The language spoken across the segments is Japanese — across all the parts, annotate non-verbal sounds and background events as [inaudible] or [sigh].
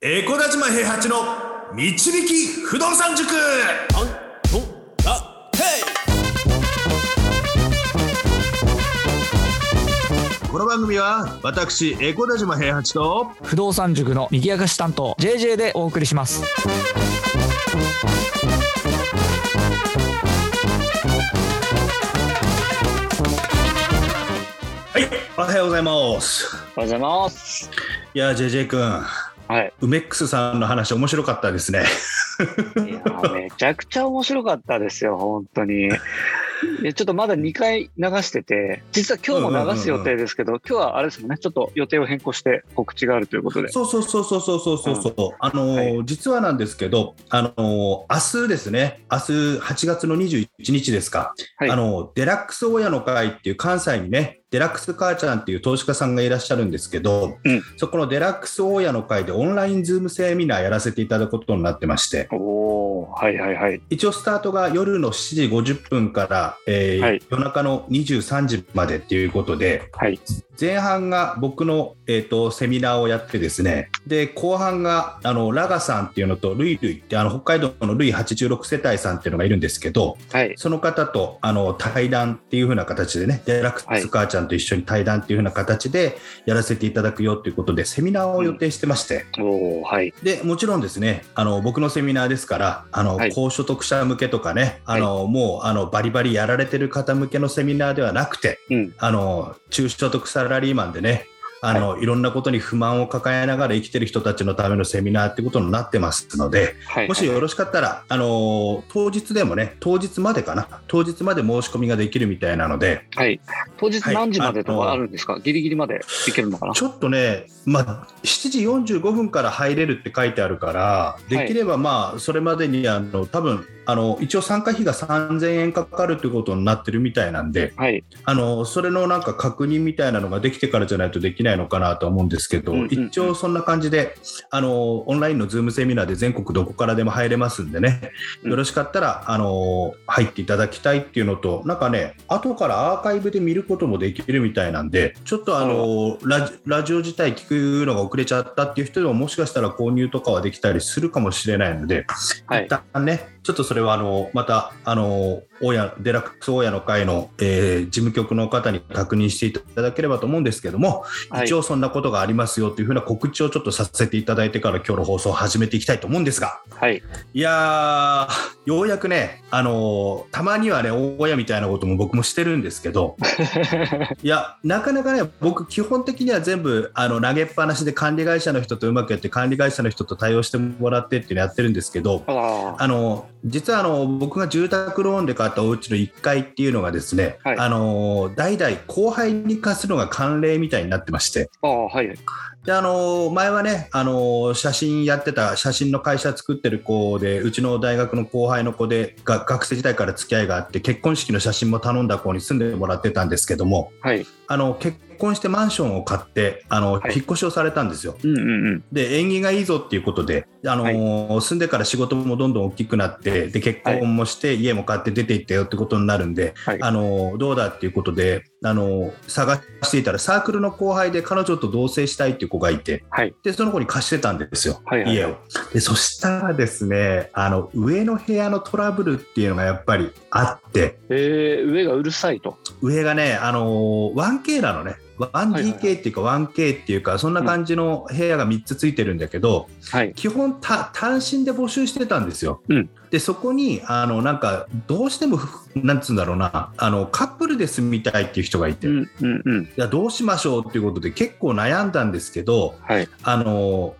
エコダ島平八の導き不動産塾。この番組は私エコダ島平八と不動産塾の右明かし担当 JJ でお送りします。はいおはようございます。おはようございます。いや JJ 君はい、梅クスさんの話、面白かったですね。いやめちゃくちゃ面白かったですよ、本当に。[laughs] ちょっとまだ2回流してて、実は今日も流す予定ですけど、うんうんうん、今日はあれですもんね、ちょっと予定を変更して告知があるということで。そうそうそうそうそうそうそう、うん、あのーはい、実はなんですけど、あのー、明日ですね、明日8月の21日ですか、はい、あのー、デラックス親の会っていう関西にね、デラックス母ちゃんっていう投資家さんがいらっしゃるんですけど、うんそこのデラックス親の会でオンラインズームセミナーやらせていただくことになってまして、はいはいはい。一応スタートが夜の7時50分から、えーはい夜中の23時までっていうことで、はい。前半が僕の、えー、とセミナーをやってですねで後半があのラガさんっていうのとルイルイってあの北海道のルイ86世帯さんっていうのがいるんですけどはい。その方とあの対談っていう風な形でねデラックス母ちゃんと一緒に対談っていう風な形でやらせていただくよということでセミナーを予定してまして、おおはい。でもちろんですねあの僕のセミナーですからあの、はい高所得者向けとかねあの、もうあのバリバリやられてる方向けのセミナーではなくてうん。あの中所得サラリーマンでね。あの、い、ろんなことに不満を抱えながら生きてる人たちのためのセミナーってことになってますので、はい。もしよろしかったら、あの当日でもね、当日までかな、当日まで申し込みができるみたいなので、はい。当日何時までとかあるんですか、ギリギリまでいけるのかな？ちょっとね、まあ、7時45分から入れるって書いてあるから、できればまあ、それまでにあの多分あの一応参加費が3000円かかるということになってるみたいなんで、はい。あのそれのなんか確認みたいなのができてからじゃないとできないのかなとは思うんですけど、うんうんうん。一応そんな感じであのオンラインのズームセミナーで全国どこからでも入れますんでね、うん。よろしかったらあの入っていただきたいっていうのとなんかね後からアーカイブで見ることもできるみたいなんでちょっとあのラジラジオ自体聞くのが遅れちゃったっていう人でももしかしたら購入とかはできたりするかもしれないので、はい。一。旦ね、ちょっとそれはあのまたあの親デラックス親の会の、えー事務局の方に確認していただければと思うんですけども、はい一応そんなことがありますよというふうな告知をちょっとさせていただいてから今日の放送を始めていきたいと思うんですが、はい。いやー、ようやくね、あのーたまにはね、大親みたいなことも僕もしてるんですけど、[laughs] いや、なかなかね、僕、基本的には全部あの投げっぱなしで管理会社の人とうまくやって、管理会社の人と対応してもらってっていうのやってるんですけど。あの実はあの僕が住宅ローンで買ったお家の1階っていうのがですね、はいあの代々後輩に貸すのが慣例みたいになってましてああ、はい。であの前はねあの写真やってた写真の会社作ってる子でうちの大学の後輩の子でが学生時代から付き合いがあって結婚式の写真も頼んだ子に住んでもらってたんですけどもはい。あの結婚してマンションを買ってあの、はい引っ越しをされたんですよ。うんうんうん。で縁起がいいぞっていうことで、あのー住んでから仕事もどんどん大きくなってで結婚もして、家も買って出ていったよってことになるんで、はい。あのーどうだっていうことで、あのー探していたらサークルの後輩で彼女と同棲したいっていう子がいてはい。でその子に貸してたんですよ、はいはい家をでそしたらですねあの上の部屋のトラブルっていうのがやっぱりあってえー、上がうるさいと。上がね、あのー 1K なのね。1DK っていうか 1K っていうかそんな感じの部屋が3つついてるんだけど、はい。基本た単身で募集してたんですよ。うんでそこにあのなんかどうしてもふなんつうんだろうなあのカップルで住みたいっていう人がいて、いうんうんうん。やどうしましょうっていうことで結構悩んだんですけどはい。あの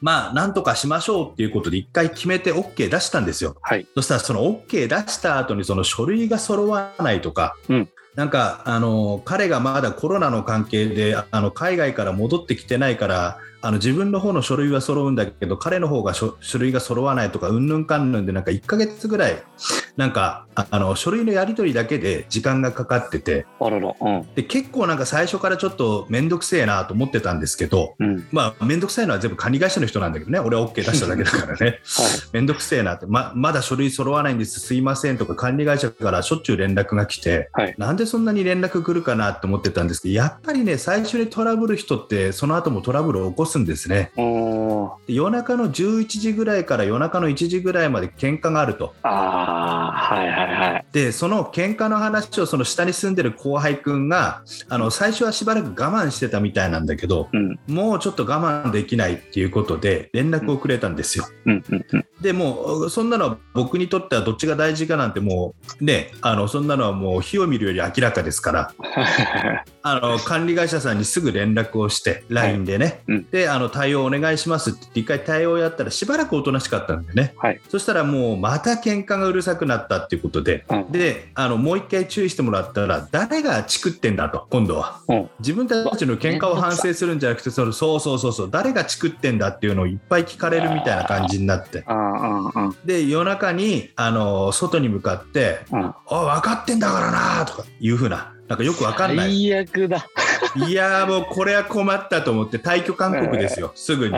まあなんとかしましょうっていうことで一回決めて OK 出したんですよ。はい。そしたらその OK 出した後にその書類が揃わないとか、うんなんかあの彼がまだコロナの関係であの海外から戻ってきてないからあの自分の方の書類は揃うんだけど彼の方が書書類が揃わないとかうんぬんかんぬんでなんか1ヶ月ぐらいなんかああの書類のやり取りだけで時間がかかっててあらら。うん。で結構なんか最初からちょっと面倒くせえなと思ってたんですけどうん。まあ面倒くさいのは全部管理会社の人なんだけどね俺は OK 出しただけだからね。はい。めんどくせえなって、ままだ書類揃わないんです、すいませんとか、管理会社からしょっちゅう連絡が来て、はいなんでそんなに連絡来るかなって思ってたんですけど、やっぱりね、最初にトラブル人って、その後もトラブルを起こすすんですね。夜中の11時ぐらいから夜中の1時ぐらいまで喧嘩があると。ああ、はいはいはい。でその喧嘩の話をその下に住んでる後輩くんがあの最初はしばらく我慢してたみたいなんだけどうん、もうちょっと我慢できないっていうことで連絡をくれたんですよ。うん、うん、うん。でもうそんなのは僕にとってはどっちが大事かなんてもうねあのそんなのはもう火を見るより明らかですから [laughs] あの管理会社さんにすぐ連絡をして LINE でね、うんであの対応お願いしますって言って一回対応をやったらしばらくおとなしかったんでねはい。そしたらもうまた喧嘩がうるさくなったっていうことで、うんであのもう一回注意してもらったら誰がチクってんだと今度はうん。自分たちの喧嘩を反省するんじゃなくてそのそうそうそうそう誰がチクってんだっていうのをいっぱい聞かれるみたいな感じになって。で夜中にあの外に向かってうん。「あ分かってんだからな」とかいうふうななんかよく分かんない最悪だ。いやーもうこれは困ったと思って退去勧告ですよすぐに。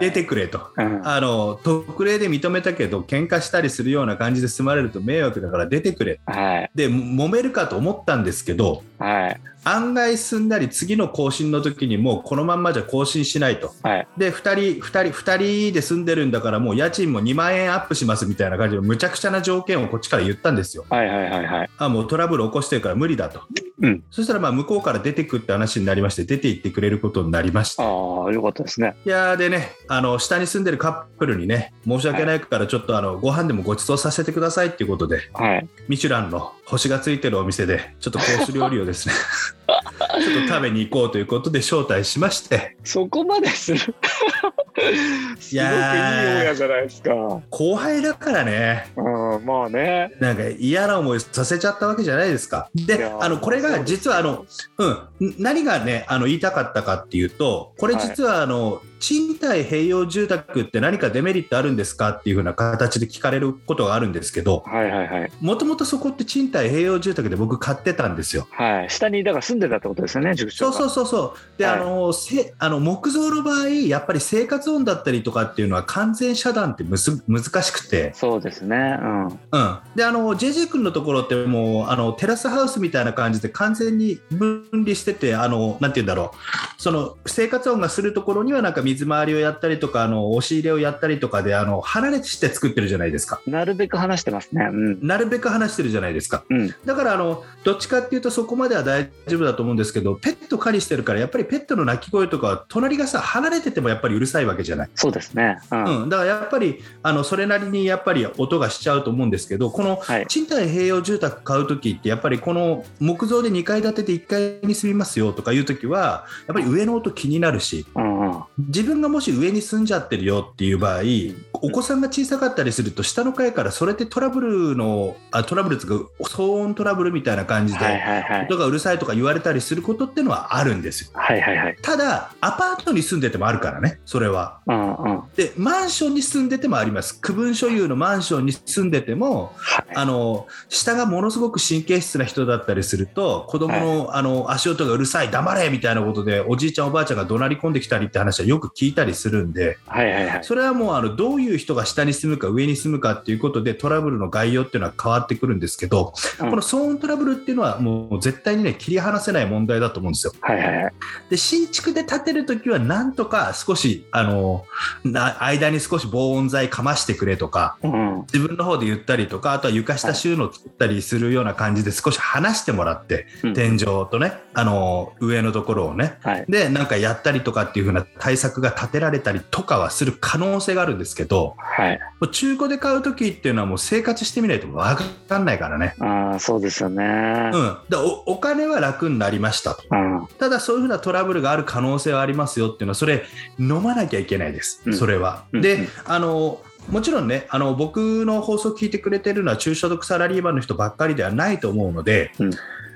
出てくれと。うん。あの特例で認めたけど喧嘩したりするような感じで済まれると迷惑だから出てくれはい。でも揉めるかと思ったんですけどはい。案外すんなり次の更新の時にもうこのまんまじゃ更新しないとはい。で2人2人2人で住んでるんだからもう家賃も2万円アップしますみたいな感じでむちゃくちゃな条件をこっちから言ったんですよはいはいはいはい。あもうトラブル起こしてるから無理だと、うんそしたらまあ向こうから出てくって話になりまして出て行ってくれることになりましたああ、よかったですね。いやーでねあの下に住んでるカップルにね申し訳ないからちょっとあのご飯でもご馳走させてくださいっていうことではい。ミシュランの星がついてるお店でちょっとコース料理をですね [laughs] ちょっと食べに行こうということで招待しましてそこまでする。すごくいい親じゃないですか。後輩だからねうん、まあね。なんか嫌な思いさせちゃったわけじゃないですか。であのこれが実はあの、うん、ん何がねあの言いたかったかっていうとこれ実はあの、賃貸併用住宅って何かデメリットあるんですかっていう風な形で聞かれることがあるんですけどはいはいはい。もともとそこって賃貸併用住宅で僕買ってたんですよ。はい。下にだから住んでたってことですよね、塾長が。そうそうそうそうで、はいあのせあの木造の場合やっぱり生活音だったりとかっていうのは完全遮断ってむす難しくて、そうですね。うん。うん、であの JJ 君のところってもうあのテラスハウスみたいな感じで完全に分離しててあのなんて言うんだろうその生活音がするところにはなんか水回りをやったりとかあの押し入れをやったりとかであの離れして作ってるじゃないですかなるべく話してますね。うん。なるべく話してるじゃないですかうん。だからあのどっちかっていうとそこまでは大丈夫だと思うんですけどペット狩りしてるからやっぱりペットの鳴き声とかは隣がさ離れててもやっぱりうるさいわけじゃないそうですね。うん。うん、だからやっぱりあのそれなりにやっぱり音がしちゃうと思うんですけどこのはい。賃貸併用住宅買うときってやっぱりこの木造で2階建てで1階に住みますよとかいうときはやっぱり上の音気になるしうんうん。自分がもし上に住んじゃってるよっていう場合お子さんが小さかったりすると下の階からそれってトラブルのあトラブルっていうか騒音トラブルみたいな感じはいではいはい。音がうるさいとか言われたりすることっていうのはあるんですよはいはいはい。ただアパートに住んでてもあるからねそれはうんうん。はでマンションに住んでてもあります区分所有のマンションに住んでてもい。あの下がものすごく神経質な人だったりすると子供の,、あの足音がうるさい黙れみたいなことでおじいちゃんおばあちゃんが怒鳴り込んできたりって話はよく聞いたりするんではいはいはい。それはもうあのどういう人が下に住むか上に住むかっていうことでトラブルの概要っていうのは変わってくるんですけど、うんこの騒音トラブルっていうのはもう絶対にね切り離せない問題だと思うんですよ。はいはいはい。で新築で建てるときはなんとか少しあのな間に少し防音材かましてくれとかうん。自分の方で言ったりとかあとは床下収納作ったりするような感じで少し離してもらって、うん天井とねあの上のところをねはい。でなんかやったりとかっていう風な対策が立てられたりとかはする可能性があるんですけどはい。中古で買う時っていうのはもう生活してみないと分かんないからね。ああ、そうですよね。うん、でおお金は楽になりましたとうん。ただそういうふうなトラブルがある可能性はありますよっていうのはそれ飲まなきゃいけないです、うんそれは。うんであのもちろんねあの僕の放送聞いてくれてるのは中所得サラリーマンの人ばっかりではないと思うので、うん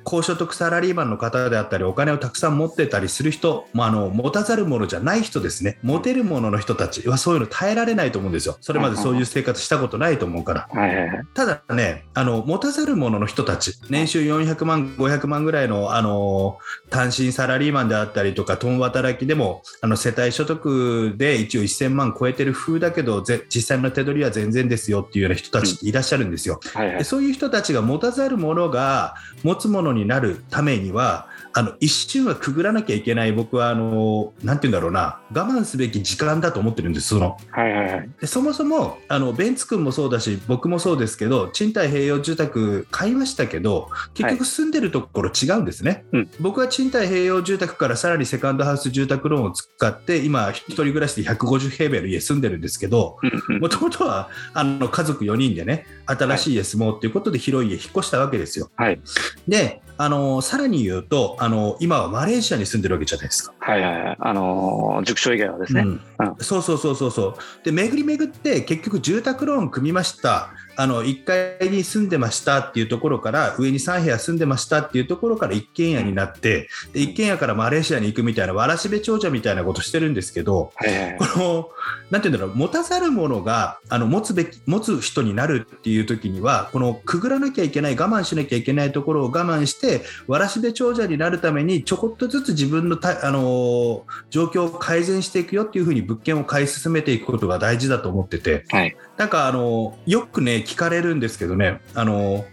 高所得サラリーマンの方であったりお金をたくさん持ってたりする人、まあ、あの持たざるものじゃない人ですね持てるものの人たちはそういうの耐えられないと思うんですよそれまでそういう生活したことないと思うから。はいはいはい。ただね、あの持たざる者の人たち、年収400万、500万ぐらいのあの単身サラリーマンであったりとか、共働きでもあの世帯所得で一応1000万超えてる風だけど、ぜ実際の手取りは全然ですよっていうような人たちっていらっしゃるんですよ。はいはい。でそういう人たちが持たざる者が持つものになるためには、あの一瞬はくぐらなきゃいけない僕はあのなんて言うんだろうな我慢すべき時間だと思ってるんですその。はいはいはい。でそもそもあのベンツ君もそうだし僕もそうですけど賃貸併用住宅買いましたけど結局住んでるところ違うんですね、うん。僕は賃貸併用住宅からさらにセカンドハウス住宅ローンを使って今一人暮らしで150平米の家住んでるんですけどもともとはあの家族4人でね新しい家住もうっていうことで広い家引っ越したわけですよ。はい。であのさらに言うとあの今はマレーシアに住んでるわけじゃないですか。はいはいはい。あのー塾所以外はですね。うん。うん。そうそうそうそうそう。で巡り巡って結局住宅ローン組みましたあの1階に住んでましたっていうところから上に3部屋住んでましたっていうところから一軒家になってで一軒家からマレーシアに行くみたいなわらしべ長者みたいなことしてるんですけど。このなんていうんだろう持たざる者があの持つべき持つ人になるっていう時にはこのくぐらなきゃいけない我慢しなきゃいけないところを我慢してわらしべ長者になるためにちょこっとずつ自分のたあのー状況を改善していくよっていうふうに物件を買い進めていくことが大事だと思っててはい。なんかあのーよくね聞かれるんですけどね。あのー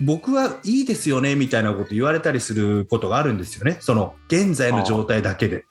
僕はいいですよねみたいなこと言われたりすることがあるんですよね。その現在の状態だけで。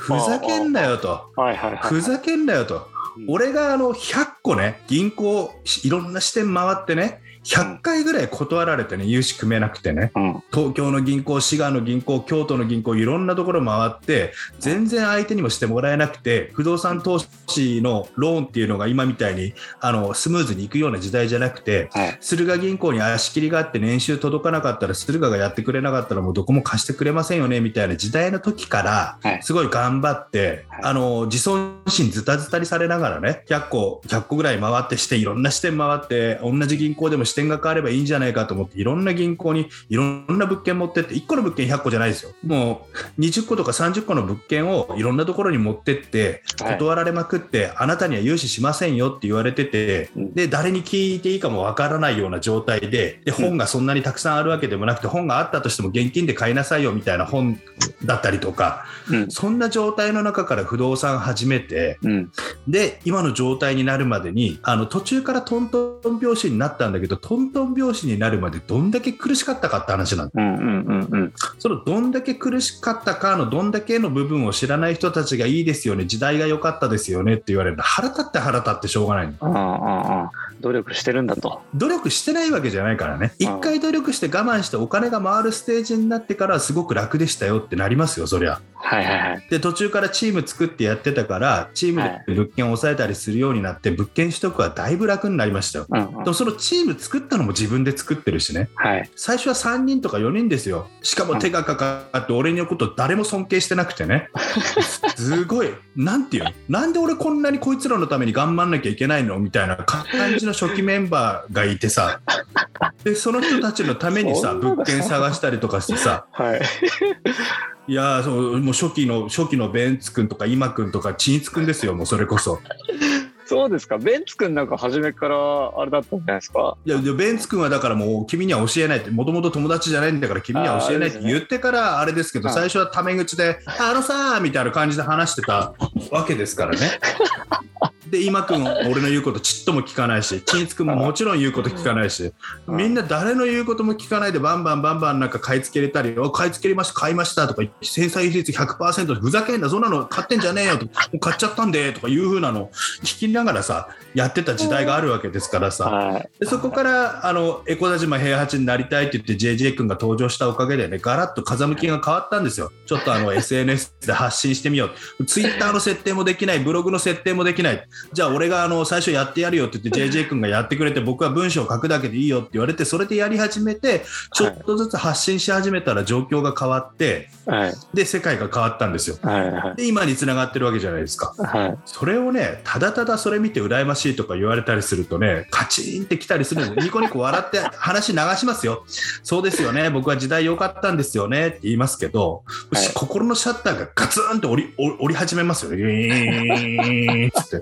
ふざけんなよと。ふざけんなよと、うん俺があの100個ね、銀行、いろんな支店回ってね、100回ぐらい断られてね、融資組めなくてね、うん。東京の銀行、滋賀の銀行、京都の銀行、いろんなところ回って、全然相手にもしてもらえなくて、不動産投資のローンっていうのが今みたいにあのスムーズにいくような時代じゃなくて、はい。駿河銀行に足切りがあって年収届かなかったら駿河がやってくれなかったらもうどこも貸してくれませんよねみたいな時代の時からはいすごい頑張って、はいあの自尊心ズタズタにされながらね100個100個ぐらい回ってしていろんな支店回って同じ銀行でも支店が変わればいいんじゃないかと思っていろんな銀行にいろんな物件持ってって1個の物件100個じゃないですよもう20個とか30個の物件をいろんなところに持ってってはい断られまくって、あなたには融資しませんよって言われてて、うんで誰に聞いていいかもわからないような状態でで本がそんなにたくさんあるわけでもなくて本があったとしても現金で買いなさいよみたいな本だったりとかうん。そんな状態の中から不動産始めてうん。で今の状態になるまでにあの途中からトントン拍子になったんだけどトントン拍子になるまでどんだけ苦しかったかって話なんだうん。うん。うん。うん。そのどんだけ苦しかったかのどんだけの部分を知らない人たちがいいですよね時代が良かったですよねって言われると腹立って腹立ってしょうがないの努力してるんだと。努力してないわけじゃないからねうん一回努力して我慢してお金が回るステージになってからはすごく楽でしたよってなりますよそりゃはいはいはい。で途中からチーム作ってやってたからチームで物件を抑えたりするようになって物件取得はだいぶ楽になりましたよ。うん、うん。でもそのチーム作ったのも自分で作ってるしね。はい。最初は3人とか4人ですよ。しかも手がかかって俺のこと誰も尊敬してなくてね。[laughs] すごい。なんていうの？なんで俺こんなにこいつらのために頑張んなきゃいけないの？みたいな感じの初期メンバーがいてさ。でその人たちのためにさ。物件探したりとかしてさ。はい。いやーそうもう初期の初期のベンツ君とか今君とかチンツ君ですよもうそれこそそうですか。ベンツ君なんか初めからあれだったんじゃないですか？いやでベンツ君はだからもう君には教えないってもともと友達じゃないんだから君には教えないって言ってからあれですけどあー最初はタメ口で「あのさー」みたいな感じで話してたわけですからね。で今君俺の言うことちっとも聞かないし [laughs] 金津君ももちろん言うこと聞かないしうん。みんな誰の言うことも聞かないでバンバンバンバンなんか買い付けれたり「お買い付けれました買いました」とか返済率100%ふざけんなそんなの。買ってんじゃねえよと。買っちゃったんでとかいう風なの。聞きながらさやってた時代があるわけですからさ。はい。でそこからあのエコ田島平八になりたいって言って JJ 君が登場したおかげでねガラッと風向きが変わったんですよ。ちょっとあの [laughs] SNS で発信してみよう。ツイッターの設定もできないブログの設定もできないじゃあ俺があの最初やってやるよって言って JJ 君がやってくれて僕は文章を書くだけでいいよって言われてそれでやり始めてちょっとずつ発信し始めたら状況が変わってはい。で世界が変わったんですよはい。はい。で今につながってるわけじゃないですかはい。それをね、ただただそれ見て羨ましいとか言われたりするとね、カチンってきたりするんですニコニコ笑って話流しますよ。そうですよね、僕は時代良かったんですよねって言いますけど、はい心のシャッターがガツンと折りり始めますよね。って。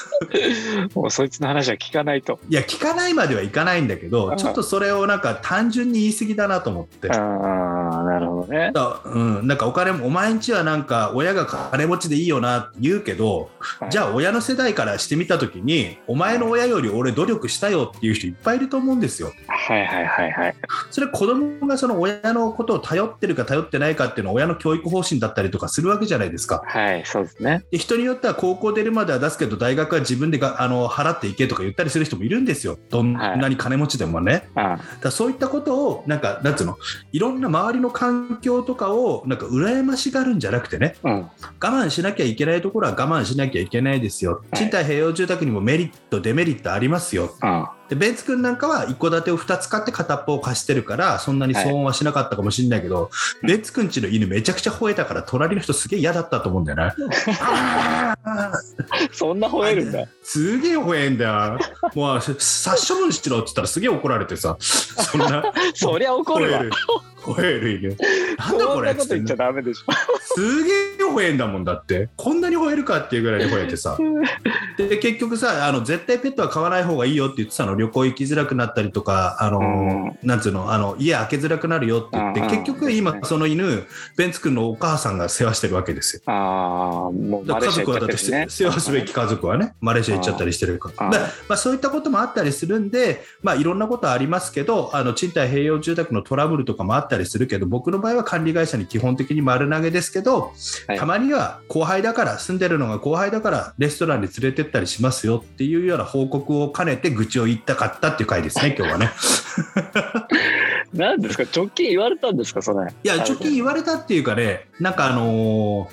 [laughs] もうそいつの話は聞かないと。いや聞かないまではいかないんだけどちょっとそれをなんか単純に言い過ぎだなと思って。ああ、なるほどね。だうん、なんかお金もお前んちはなんか親が金持ちでいいよなって言うけど、じゃあ親の世代からしてみた時にお前の親より俺努力したよっていう人いっぱいいると思うんですよ。はいはいはいはい。それ子供がその親のことを頼ってるか頼ってないかっていうのは親の教育方針だったりとかするわけじゃないですか。はい、そうですね。で人によっては高校出るまでは出すけど大学は自分でがあの払っていけとか言ったりする人もいるんですよ。どんなに金持ちでもね。あだからそういったことをなんかなんつうの？いろんな周りの環境とかをなんか羨ましがるんじゃなくてねうん。我慢しなきゃいけないところは我慢しなきゃいけないですよはい賃貸併用住宅にもメリットデメリットありますようん。でベンツ君なんかは一戸建てを2つ買って片っぽを貸してるからそんなに騒音はしなかったかもしれないけど、ベンツ君ちの犬めちゃくちゃ吠えたから隣の人すげえ嫌だったと思うんだよね [laughs] そんな吠えるんだ。すげえ吠えんだよ。もう殺処分しろって言ったらすげえ怒られてさ。そんな [laughs] そりゃ怒るわ。吠える犬なんだこれってなこと言っちゃダメでしょ。すげえ吠えんだもんだって。こんなに吠えるかっていうぐらいで吠えてさ。[laughs] で結局さあの絶対ペットは飼わない方がいいよって言ってたの。旅行行きづらくなったりとかあの、うん。なんつうのあの家開けづらくなるよって言って、結局今その犬ベンツ君のお母さんが世話してるわけですよ。ああ、もう家族はだって。世話すべき家族はね、マレーシア行っちゃったりしてるから。まあ、そういったこともあったりするんで、まあ、いろんなことありますけど、あの賃貸併用住宅のトラブルとかもあったりするけど、僕の場合は管理会社に基本的に丸投げですけど、はいたまには後輩だから、住んでるのが後輩だから、レストランに連れてったりしますよっていうような報告を兼ねて、愚痴を言いたかったっていう回ですね、今日はね。なんですか？直近言われたんですか？それ。いや、直近言われたっていうかね、なんかあのー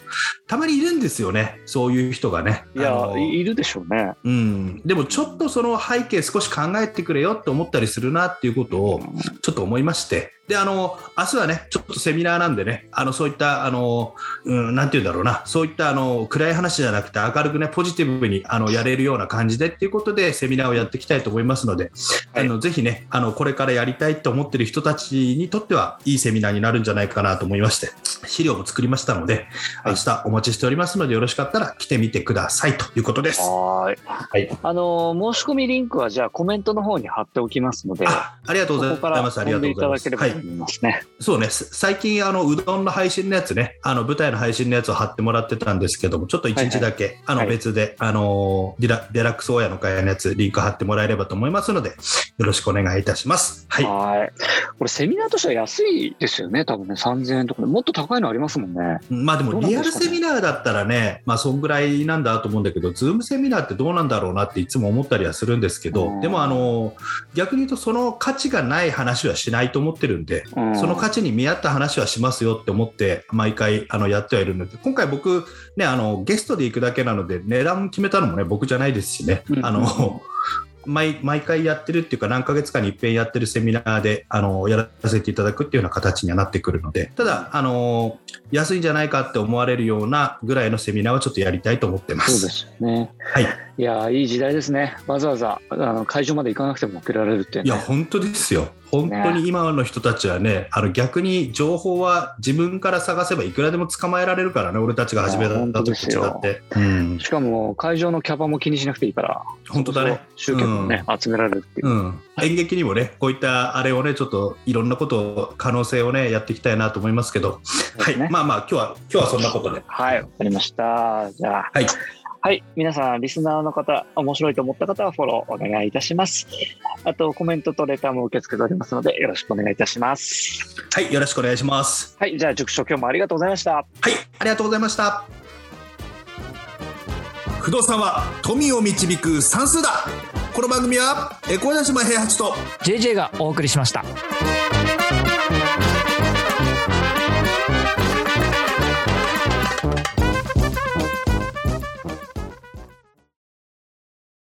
たまにいるんですよね、そういう人がね。いや、あのー。いるでしょうね。うん、でもちょっとその背景少し考えてくれよって思ったりするなっていうことをちょっと思いまして。であの明日はねちょっとセミナーなんでねあのそういったあの、うん、なんて言うんだろうなそういったあの暗い話じゃなくて明るくねポジティブにあのやれるような感じでっていうことでセミナーをやっていきたいと思いますので、はいあのぜひねあのこれからやりたいと思ってる人たちにとってはいいセミナーになるんじゃないかなと思いまして資料も作りましたので明日お待ちしておりますのでよろしかったら来てみてくださいということです。はーい。はいあのー、申し込みリンクはじゃあコメントの方に貼っておきますので、あありがとうございます。あり飛がとうございます。はい。そうね。す最近あのうどんの配信のやつね、あの舞台の配信のやつを貼ってもらってたんですけども、ちょっと一日だけ、あのはい別で、あのデラデラックス親の会のやつリンク貼ってもらえればと思いますので、よろしくお願いいたします。はい。はい。これセミナーとしては安いですよね。多分ね、3000円とかでもっと高いのありますもんね。まあでどもリアルセミナーだったらね、まあそんぐらいなんだと思うんだけど、ズームセミナーってどうなんだろうなっていつも思ったりはするんですけど、うんでもあの逆に言うとその価値がない話はしないと思ってるんで、うんその価値に見合った話はしますよって思って毎回あのやってはいるので今回僕ねあのゲストで行くだけなので値段決めたのもね僕じゃないですしね、うんあの [laughs] 毎毎回やってるっていうか何ヶ月かに一遍やってるセミナーであのやらせていただくっていうような形にはなってくるのでただあの安いんじゃないかって思われるようなぐらいのセミナーはちょっとやりたいと思ってます。そうですよね。はい、いやー、いい時代ですね。わざわざあの会場まで行かなくても受けられるって、ね。いや本当ですよ本当に今の人たちはねあの逆に情報は自分から探せばいくらでも捕まえられるからね俺たちが始めた時と違って、うん、しかも会場のキャパも気にしなくていいから、本当だね。集客もね、集められるっていう。うん、演劇にもねこういったあれをねちょっといろんなことを可能性をねやっていきたいなと思いますけど、はい。ねまあまあ今日は今日はそんなことで。はい、わかりました。じゃあ、はいはい、皆さん、リスナーの方、面白いと思った方はフォローお願いいたします。あと、コメントとレターも受け付けておりますので、よろしくお願いいたします。はいよろしくお願いしますはい、じゃあ、塾長、今日もありがとうございました。はいありがとうございました不動産は富を導く算数だこの番組は小柳島平八と JJ がお送りしました